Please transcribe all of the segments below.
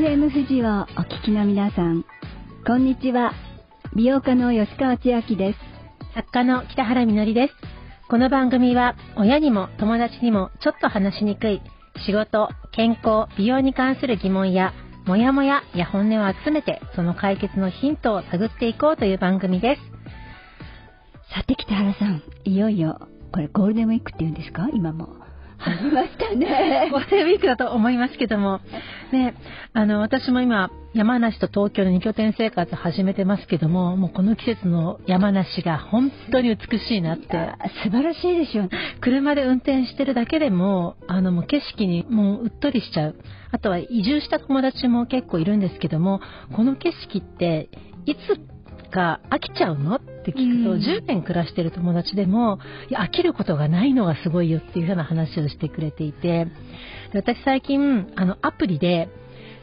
FM 富士をお聞きの皆さん、こんにちは。美容家の吉川千明です。作家の北原みのりです。この番組は親にも友達にもちょっと話しにくい仕事、健康、美容に関する疑問やモヤモヤや本音を集めてその解決のヒントを探っていこうという番組です。さて北原さん、いよいよ、これゴールデンウィークって言うんですか？今も。始ましたね。ゴールデンウィークだと思いますけども、ね、あの、私も今、山梨と東京の2拠点生活始めてますけども、もうこの季節の山梨が本当に美しいなって。素晴らしいでしょう、車で運転してるだけでも、あの、もう景色にもううっとりしちゃう。あとは移住した友達も結構いるんですけども、この景色っていつか飽きちゃうのって聞くと、うん、10年暮らしてる友達でも飽きることがないのがすごいよっていうような話をしてくれていてで私最近あのアプリで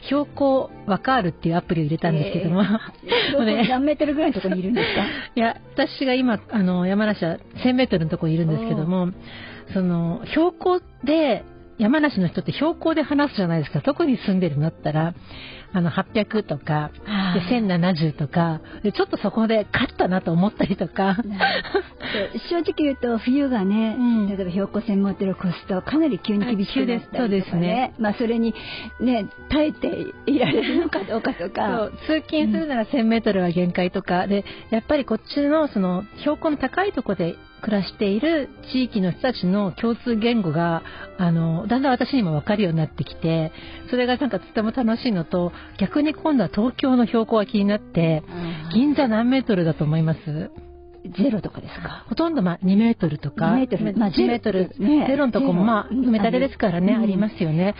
標高わかるっていうアプリを入れたんですけども、えー、何メートルぐらいのところにいるんですか？いや私が今あの山梨は1000メートルのところにいるんですけどもその標高で山梨の人って標高で話すじゃないですか。特に住んでるんだったら、あの、800とか、で1070とかで、ちょっとそこで勝ったなと思ったりとか。正直言うと、冬がね、うん、例えば標高1000メートルを越すと、かなり急に厳しくなったりとか、ね、そうですね。まあ、それに、ね、耐えていられるのかどうかとか。通勤するなら1000メートルは限界とか、で、やっぱりこっちの、その、標高の高いところで暮らしている地域の人たちの共通言語が、あの、だんだん私にも分かるようになってきて、それがなんかとても楽しいのと、逆に今度は東京の標高が気になって、銀座何メートルだと思います？ゼロとかですか？ほとんどまあ2メートルとか、2メートル、まあ、1メートル、ね、ゼロのとこもまあ、埋め立てですからね、ありますよね。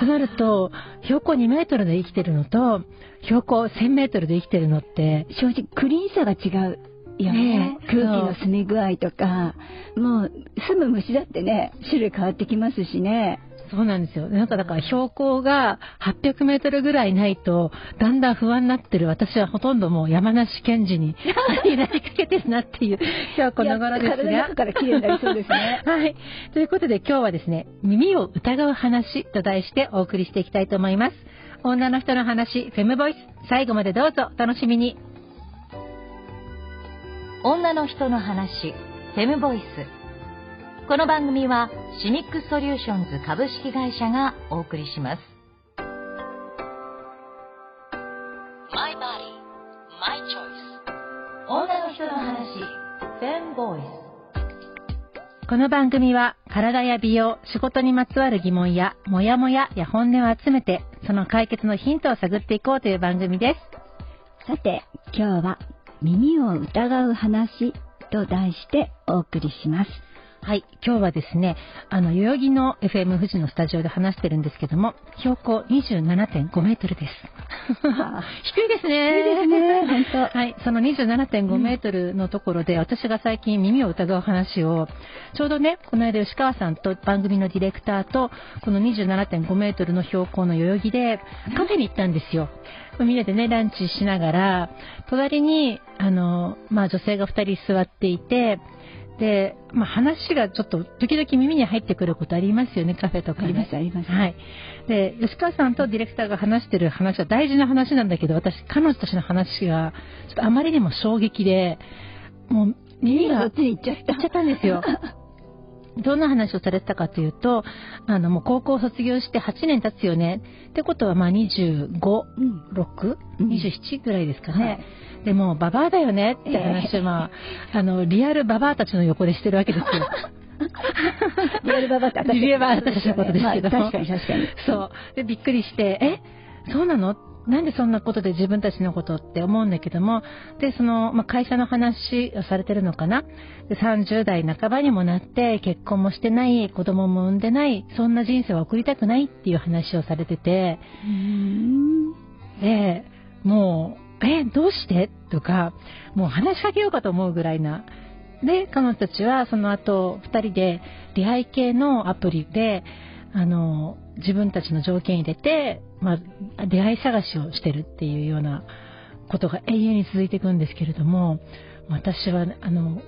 となると、標高2メートルで生きてるのと、標高1000メートルで生きてるのって、正直クリーンさが違う。よね、空気の澄み具合とか、もう住む虫だってね、種類変わってきますしね。そうなんですよ。なんかだから標高が800メートルぐらいないと、だんだん不安になってる私はほとんどもう山梨県人に なりかけてるなっていう、今日この頃ですが。から綺麗になりそうですね。はい。ということで今日はですね、耳を疑う話と題してお送りしていきたいと思います。女の人の話、フェムボイス、最後までどうぞお楽しみに。女の人の話、フェムボイス。この番組はシミックソリューションズ株式会社がお送りします。My body, my choice. 女の人の話、フェムボイス。この番組は体や美容、仕事にまつわる疑問やモヤモヤや本音を集めてその解決のヒントを探っていこうという番組です。さて、今日は耳を疑う話と題してお送りします。はい。今日はですね、あの、代々木の FM 富士のスタジオで話してるんですけども、標高27.5メートルです。低いですね。低いですね、本当。はい。その27.5メートルのところで、うん、私が最近耳を疑う話を、ちょうどね、この間吉川さんと番組のディレクターと、この27.5メートルの標高の代々木で、カフェに行ったんですよ。みんなでね、ランチしながら、隣に、あの、まあ女性が2人座っていて、で、まあ、話がちょっと時々耳に入ってくることありますよね、カフェとか、ね、あります、あります。はい。で、吉川さんとディレクターが話してる話は大事な話なんだけど、私、彼女たちの話が、ちょっとあまりにも衝撃で、もう、耳が、そっちに行っちゃった。行っちゃったんですよ。どんな話をされてたかというと、あの、もう高校卒業して8年経つよね。ってことは、まあ25、うん、6、27ぐらいですかね。はいでも、ババアだよねって話を、まあ、あの、リアルババアたちの横でしてるわけですよ。リアルババアって私、リアルババアたちのことですけど、まあ、確かに確かに。そう。で、びっくりして、え？そうなの？なんでそんなことで自分たちのことって思うんだけども、で、その、まあ、会社の話をされてるのかな？で、30代半ばにもなって、結婚もしてない、子供も産んでない、そんな人生を送りたくないっていう話をされてて、で、もう、え、どうして？とか、もう話しかけようかと思うぐらいな。で、彼女たちはその後、2人で出会い系のアプリで、あの、自分たちの条件入れて、まあ、出会い探しをしてるっていうようなことが永遠に続いていくんですけれども、私は、あの、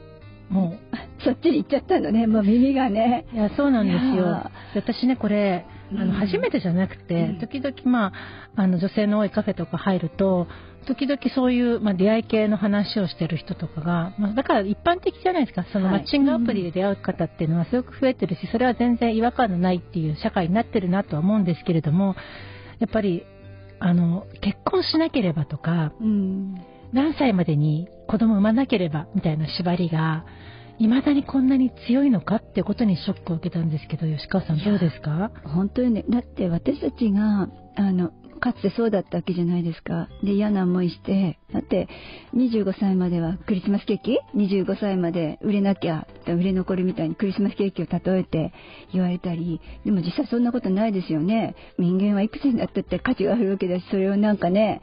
もう。そっちに行っちゃったのね、もう耳がね。いや、そうなんですよ。私ね、これ、あの初めてじゃなくて、時々、まあ、あの女性の多いカフェとか入ると時々そういう、まあ、出会い系の話をしてる人とかが、まあ、だから一般的じゃないですか。そのマッチングアプリで出会う方っていうのはすごく増えてるしそれは全然違和感のないっていう社会になってるなとは思うんですけれどもやっぱりあの結婚しなければとか、うん、何歳までに子供産まなければみたいな縛りが未だにこんなに強いのかってことにショックを受けたんですけど吉川さんどうですか？本当にねだって私たちがあのかつてそうだったわけじゃないですか。で、嫌な思いして、だって、25歳まではクリスマスケーキ ?25 歳まで売れなきゃ、売れ残るみたいにクリスマスケーキを例えて言われたり、でも実際そんなことないですよね。人間はいくつになったって価値があるわけだし、それをなんかね、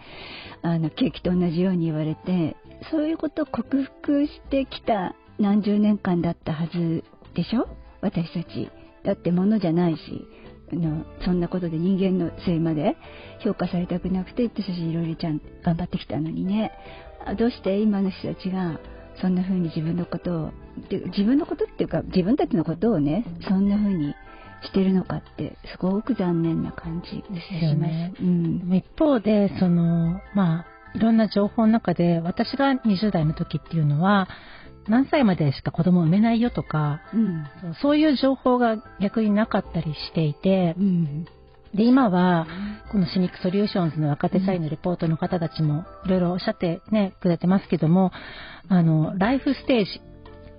あの、ケーキと同じように言われて、そういうことを克服してきた何十年間だったはずでしょ？私たち。だって物じゃないし、あのそんなことで人間のせいまで評価されたくなくて私たちいろいろちゃん頑張ってきたのにねどうして今の人たちがそんな風に自分のことを自分のことっていうか自分たちのことをねそんな風にしてるのかってすごく残念な感じですよね。うん、一方でそのまあいろんな情報の中で私が20代の時っていうのは何歳までしか子供を産めないよとか、うん、そういう情報が逆になかったりしていて、うん、で今はこのシニックソリューションズの若手社員のレポートの方たちもいろいろおっしゃってねくれてますけどもあのライフステージ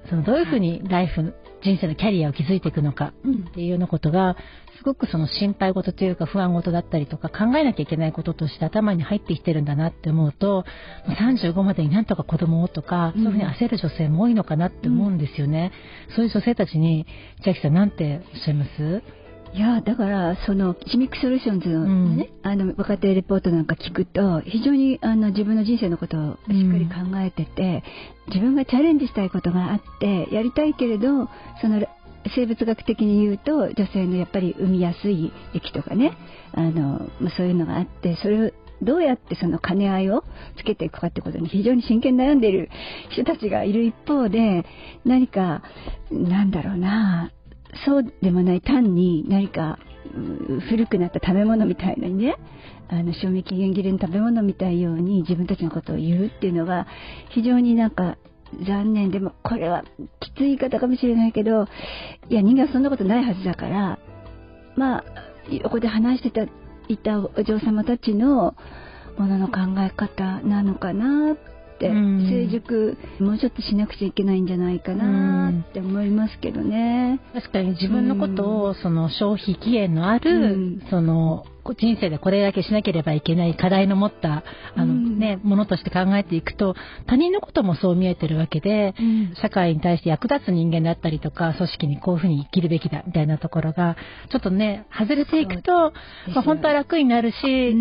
そのどういうふうにライフ人生のキャリアを築いていくのかっていうようなことがすごくその心配事というか不安事だったりとか考えなきゃいけないこととして頭に入ってきてるんだなって思うと35までになんとか子供をとか、そういうふうに焦る女性も多いのかなって思うんですよね。そういう女性たちに千秋さんなんておっしゃいます？いやだからそのシミックソリューションズのね、うん、あの若手レポートなんか聞くと非常にあの自分の人生のことをしっかり考えてて、うん、自分がチャレンジしたいことがあってやりたいけれどその生物学的に言うと女性のやっぱり産みやすい液とかねあの、まそういうのがあってそれをどうやってその兼ね合いをつけていくかってことに非常に真剣に悩んでいる人たちがいる一方で何かなんだろうなそうでもない単に何か古くなった食べ物みたいなにねあの賞味期限切れの食べ物みたいように自分たちのことを言うっていうのが非常になんか残念でもこれはきつい言い方かもしれないけどいや人間はそんなことないはずだからまあ横で話してたいたお嬢様たちのものの考え方なのかなっ成熟もうちょっとしなくちゃいけないんじゃないかなって思いますけどね。確かに自分のことをその消費期限のある、その人生でこれだけしなければいけない課題の持ったあの、ね、ものとして考えていくと他人のこともそう見えてるわけで、社会に対して役立つ人間だったりとか組織にこういうふうに生きるべきだみたいなところがちょっとね外れていくと、まあ、本当は楽になるし、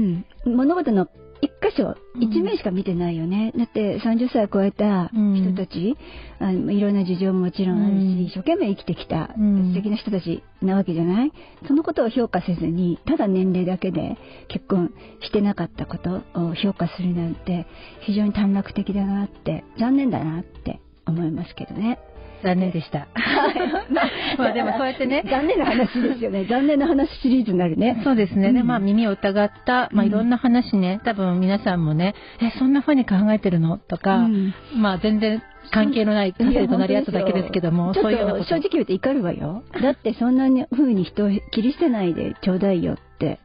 物事の一箇所、一面しか見てないよね。だって30歳を超えた人たち、うん、あのいろんな事情ももちろんあるし、うん、一生懸命生きてきた素敵な人たちなわけじゃない？そのことを評価せずに、ただ年齢だけで結婚してなかったことを評価するなんて、非常に短絡的だなって、残念だなって思いますけどね。残念でした。まあでもそうやってね。残念な話ですよね。残念な話シリーズになるね。そうですね。うん、まあ耳を疑った、まあいろんな話ね、多分皆さんもね、え、そんな風に考えてるの？とか、うん、まあ全然関係のないカフェとなり合っただけですけども、そういうようなこと。正直言うと怒るわよ。だってそんな風に人を切り捨てないでちょうだいよって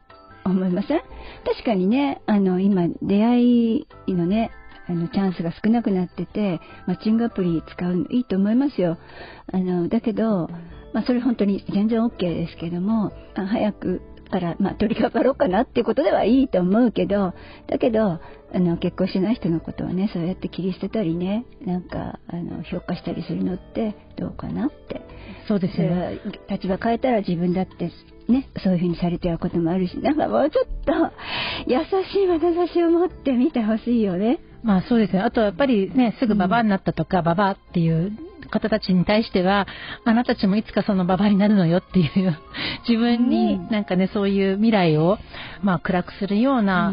思いません？確かにね、あの今出会いのね、あのチャンスが少なくなっててマッチングアプリ使うのいいと思いますよ。あのだけど、まあ、それ本当に全然 OK ですけども早くから、まあ、取り掛かろうかなっていうことではいいと思うけどだけどあの結婚しない人のことをねそうやって切り捨てたりねなんかあの評価したりするのってどうかなって。そうですね。立場変えたら自分だってねそういうふうにされてることもあるしなんかもうちょっと優しい眼差しを持って見てほしいよねまあそうですね。あとやっぱりね、すぐババアになったとか、うん、ババアっていう方たちに対しては、あなたたちもいつかそのババアになるのよっていう、自分になんかね、そういう未来を、まあ暗くするような、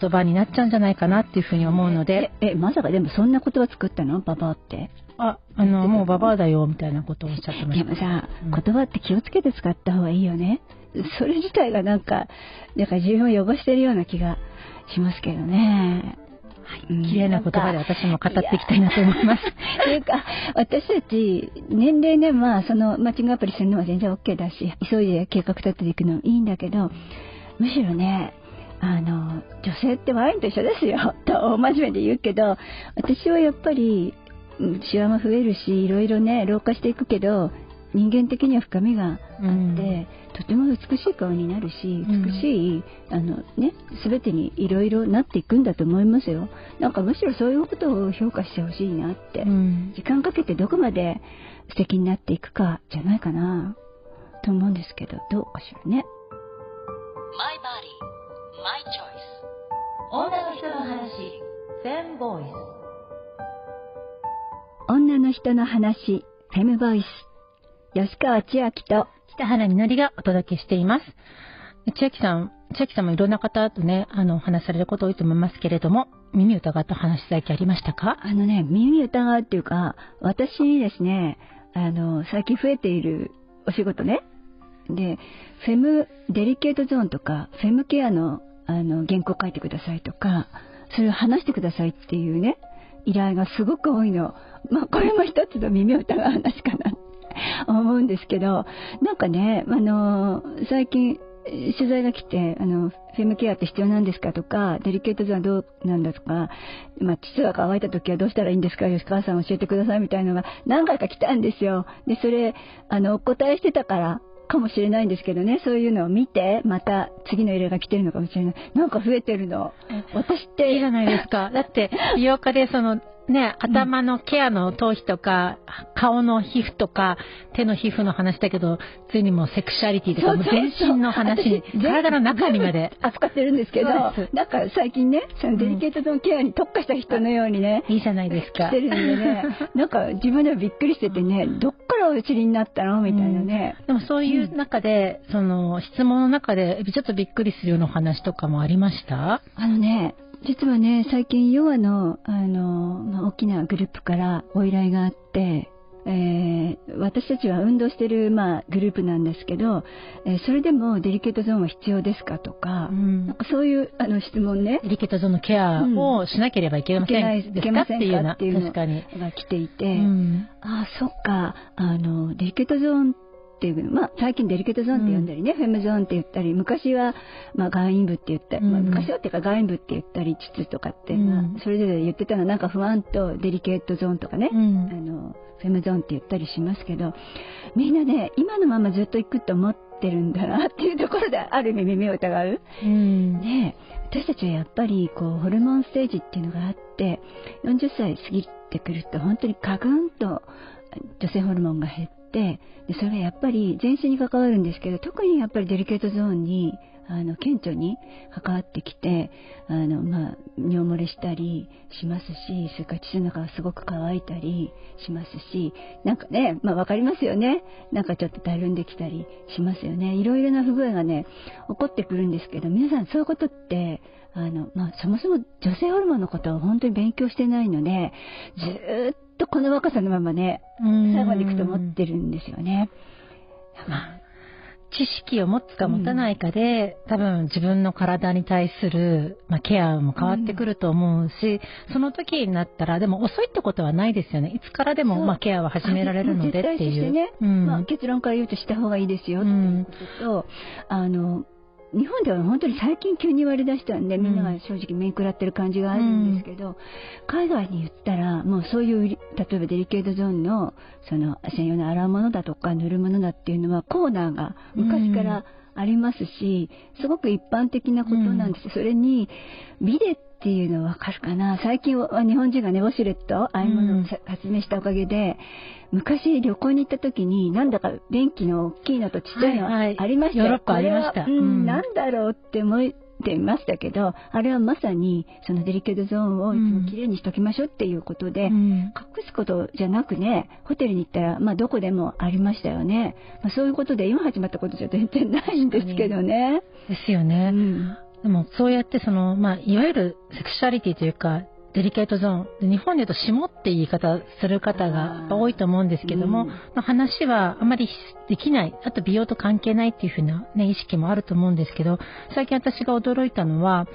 言葉になっちゃうんじゃないかなっていうふうに思うので。え、えまさかでもそんな言葉作ったの？ババアって？あ、あの、もうババアだよみたいなことをおっしゃってました。でもさ、うん、言葉って気をつけて使った方がいいよね。それ自体がなんか、なんか自分を汚してるような気がしますけどね。はい、綺麗な言葉で私も語っていきたいなと思います。というか、私たち、年齢ね、まあ、その、マッチングアプリするのは全然 OK だし、急いで計画立てていくのいいんだけど、むしろね、あの、女性ってワインと一緒ですよ、と真面目で言うけど、私はやっぱり、シワも増えるし、いろいろね、老化していくけど、人間的には深みがあって、うん、とても美しい顔になるし美しい、うん、あのね全てにいろいろなっていくんだと思いますよ。なんかむしろそういうことを評価してほしいなって、うん、時間かけてどこまで素敵になっていくかじゃないかなと思うんですけどどうかしらね。My body, my choice. 女の人の話フェムボイス女の人の話フェムボイス吉川千秋と北原みのりがお届けしています。千秋さん、千秋さんもいろんな方とね、あの、お話されること多いと思いますけれども、耳疑った話最近ありましたか？あのね、耳疑うっていうか、私にですね、あの、最近増えているお仕事ね。で、フェムデリケートゾーンとか、フェムケアの、あの、原稿書いてくださいとか、それを話してくださいっていうね、依頼がすごく多いの。まあ、これも一つの耳を疑う話かな 思うんですけど、なんかね、あの、最近、取材が来て、あの、フェムケアって必要なんですかとか、デリケートゾーンどうなんだとか、まあ、膣が乾いた時はどうしたらいいんですか吉川さん教えてくださいみたいなのが何回か来たんですよ。で、それ、あの、お答えしてたから、かもしれないんですけどね、そういうのを見て、また次の依頼が来てるのかもしれない。なんか増えてるの。私って。いいじゃないですか。だって、美容家でその、ね、頭のケアの頭皮とか、顔の皮膚とか、手の皮膚の話だけど、ついにもセクシャリティとか、全身の話、体の中にまで。扱ってるんですけど、だから最近ね、そのデリケートゾーンケアに特化した人のようにね、いいじゃないですか。してるんでね、なんか自分でもびっくりしててね、どっからお知りになったのみたいなね、でもそういう中で、その質問の中で、ちょっとびっくりするような話とかもありました？あのね、実はね、最近、ヨアの、あの、まあ、大きなグループからお依頼があって、えー、私たちは運動してる、まあ、グループなんですけど、えー、それでもデリケートゾーンは必要ですかとか、うん、なんかそういうあの質問ね。デリケートゾーンのケアをしなければいけません、うん、ですか？っていうのが来ていて、うん、ああ、そっか、あの、デリケートゾーンっていう、まあ、最近デリケートゾーンって呼んだりね、うん、フェムゾーンって言ったり、昔は、まあ、外陰部って言ったり、まあ、昔はっていうか外陰部って言ったり、膣とかって、まあ、それぞれ言ってたのは、なんか不安とデリケートゾーンとかね、あの、フェムゾーンって言ったりしますけど、みんなね、今のままずっと行くと思ってるんだなっていうところで、ある意味耳を疑う。うん、ね私たちはやっぱり、こう、ホルモンステージっていうのがあって、40歳過ぎてくると、本当にガクンと女性ホルモンが減って、でそれはやっぱり全身に関わるんですけど特にやっぱりデリケートゾーンにあの顕著に関わってきてあの、まあ、尿漏れしたりしますしそれから血の中がすごく乾いたりしますしなんかね、まあ、分かりますよね。なんかちょっとたるんできたりしますよね。いろいろな不具合がね起こってくるんですけど皆さんそういうことってあの、まあ、そもそも女性ホルモンのことを本当に勉強してないのでずっとこの若さのままね、最後までいくと思ってるんですよね。まあ、知識を持つか持たないかで、うん、多分自分の体に対する、まあ、ケアも変わってくると思うし、うん、その時になったら、でも遅いってことはないですよね。いつからでも、まあ、ケアは始められるのでっていう。ね、うん、まあ、結論から言うとした方がいいですよっていうことと、あの、日本では本当に最近急に言われだしたんで、みんなが正直面食らってる感じがあるんですけど、うん、海外に言ったら、もうそういう、例えばデリケートゾーンの、その、専用の洗うものだとか塗るものだっていうのは、コーナーが昔からありますし、すごく一般的なことなんです。うん、それに、ビデっていうのはわかるかな。最近は日本人がね、ウォシュレット、ああいうものを発明したおかげで、昔旅行に行った時に、なんだか便器の大きいのとちっちゃいのありましたよ、はいはい、ヨーロッパありました。うん、なんだろうって思ってましたけど、あれはまさにそのデリケートゾーンをいつもきれいにしときましょうっていうことで、うん、隠すことじゃなくね、ホテルに行ったら、まあどこでもありましたよね。まあ、そういうことで今始まったことじゃ全然ないんですけどね。ですよね。うん、でもそうやってその、まあいわゆるセクシャリティというか、デリケートゾーン。日本で言うと霜って言い方する方が多いと思うんですけども、うん、話はあまりできない。あと美容と関係ないっていうふうなね、意識もあると思うんですけど、最近私が驚いたのは、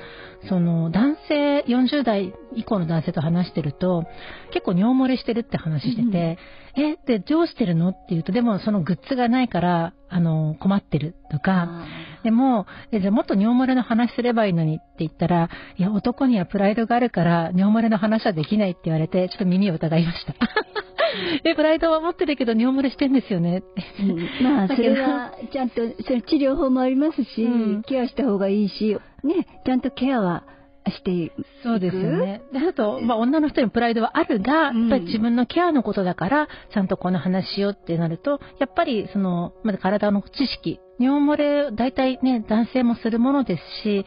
その男性、40代以降の男性と話してると、結構尿漏れしてるって話してて、うん、え、で、どうしてるの？って言うと、でもそのグッズがないから、あの、困ってるとか、でも、え、じゃあもっと尿漏れの話すればいいのにって言ったら、いや、男にはプライドがあるから尿漏れの話はできないって言われて、ちょっと耳を疑いました。え、プライドは持ってるけど尿漏れしてんですよね。うん、まあ、それは、ちゃんと、それ治療法もありますし、うん、ケアした方がいいし、ね、ちゃんとケアはしていく？そうですよね。で、あと、まあ、女の人にプライドはあるが、やっぱり自分のケアのことだから、ちゃんとこの話しようってなると、やっぱり、その、まだ体の知識、尿漏れ、大体ね、男性もするものですし、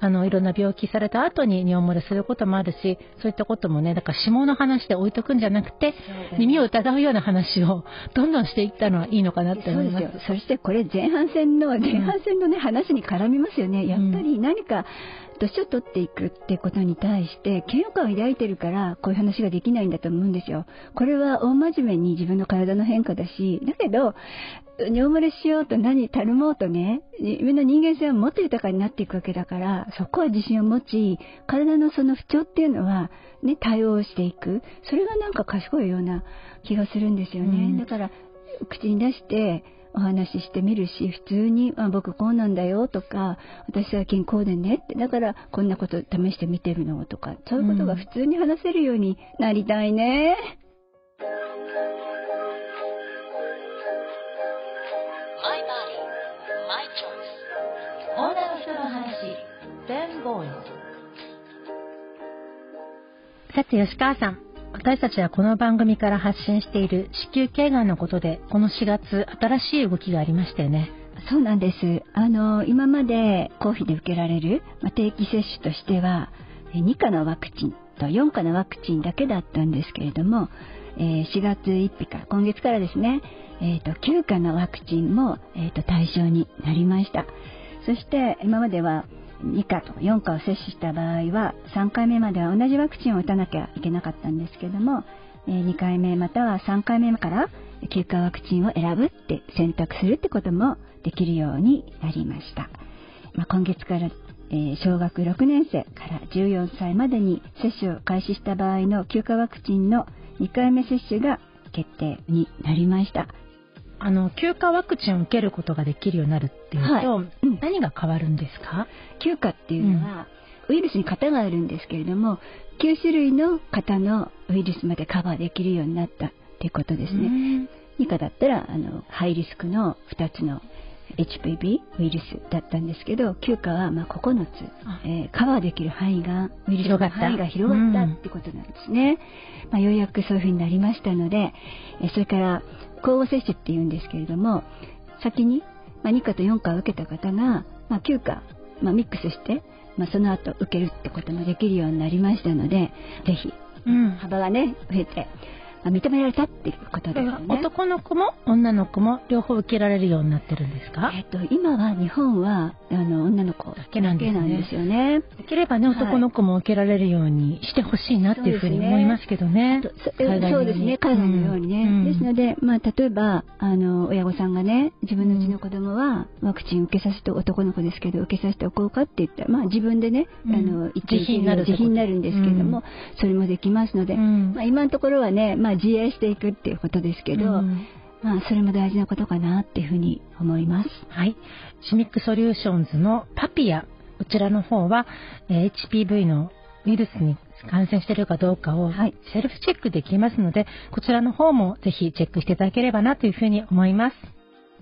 あの、いろんな病気された後に尿漏れすることもあるし、そういったこともね、だから下の話で置いとくんじゃなくて、耳を疑うような話をどんどんしていったのはいいのかなって思います。そしてこれ前半戦の、前半戦のね、話に絡みますよね。やっぱり何か、年を取っていくってことに対して嫌悪感を抱いてるからこういう話ができないんだと思うんですよ。これは大真面目に自分の体の変化だし、だけど、尿漏れしようと何たるもうとね、自分の人間性はもっと豊かになっていくわけだから、そこは自信を持ち、体のその不調っていうのは、ね、対応していく。それがなんか賢いような気がするんですよね。うん、だから、口に出して、お話ししてみるし、普通に、あ、僕こうなんだよとか、私最近こうでねって、だからこんなこと試してみてるのとか、そういうことが普通に話せるようになりたいね。女の人の話、ボーイさて吉川さん、私たちはこの番組から発信している子宮頸がんのことで、この4月、新しい動きがありましたよね。そうなんです。あの、今まで公費で受けられる、ま、定期接種としては、2価のワクチンと4価のワクチンだけだったんですけれども、え、4月1日から、今月からですね、えーと、9価のワクチンも、えーと対象になりました。そして今までは2価と4価を接種した場合は3回目までは同じワクチンを打たなきゃいけなかったんですけども2回目または3回目から9価ワクチンを選ぶって選択するってこともできるようになりました、まあ、今月から、小学6年生から14歳までに接種を開始した場合の9価ワクチンの2回目接種が決定になりました。あの休暇ワクチンを受けることができるようになるっていうと、はい。うん、何が変わるんですか？休暇っていうのは、うん、ウイルスに型があるんですけれども9種類の型のウイルスまでカバーできるようになったっていうことですね。2価だったらあのハイリスクの2つの HPV ウイルスだったんですけど9価はま9つ、えー、カバーできる範囲がウイルスの範囲が広がったってことなんですね、うん、まあ、ようやくそういうふうになりましたので、えそれから交互接種っていうんですけれども先に、まあ、2価と4価を受けた方が、まあ、9価、まあ、ミックスして、まあ、その後受けるってこともできるようになりましたのでぜひ、うん、幅がね増えて認められたっていうことですね。男の子も女の子も両方受けられるようになってるんですか？えっと、今は日本はあの女の子だけなんですよね。できればね、男の子も受けられるようにしてほしいなっていうふうに思いますけどね。そうですね、海外のようにね。うん、ですので、まあ、例えば、あの、親御さんがね、自分のうちの子供はワクチン受けさせて、男の子ですけど、受けさせておこうかって言ったら、まあ、自分でね、うん、あの、自費になる自費になるんですけども、それもできますので、まあ、今のところはね、まあ、自衛していくっていうことですけど、うん、まあ、それも大事なことかなっていうふうに思います。はい。シミックソリューションズのパピア、こちらの方は、えー、HPV のウイルスに感染しているかどうかをセルフチェックできますので、こちらの方もぜひチェックしていただければなというふうに思います。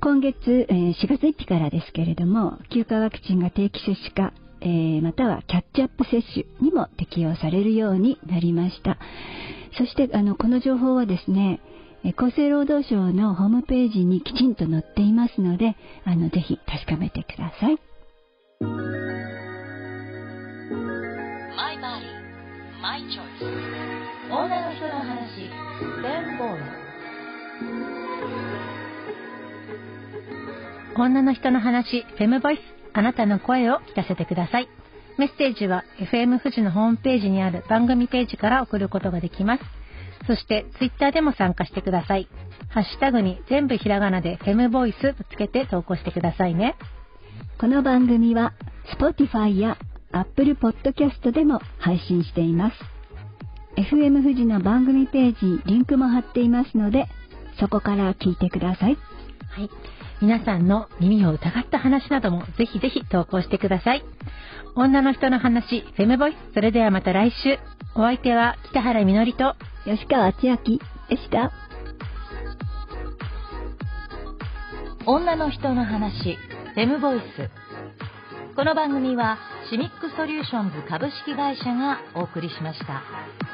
今月、えー、4月1日からですけれども、休暇ワクチンが定期接種化、えー、またはキャッチアップ接種にも適用されるようになりました。そしてあのこの情報はですね厚生労働省のホームページにきちんと載っていますのであのぜひ確かめてください。マイバディ、マイチョイス。女の人の話、ンボーイ。女の人の話、フェムボイス。あなたの声を聞かせてください。メッセージは FM 富士のホームページにある番組ページから送ることができます。そしてツイッターでも参加してください。ハッシュタグに全部ひらがなでフェムボイスとつけて投稿してくださいね。この番組は Spotify や Apple Podcast でも配信しています。FM 富士の番組ページにリンクも貼っていますので、そこから聞いてください。はい。皆さんの耳を疑った話などもぜひぜひ投稿してください。女の人の話、フェムボイス。それではまた来週。お相手は北原みのりと吉川千明でした。女の人の話、フェムボイス。この番組はシミックソリューションズ株式会社がお送りしました。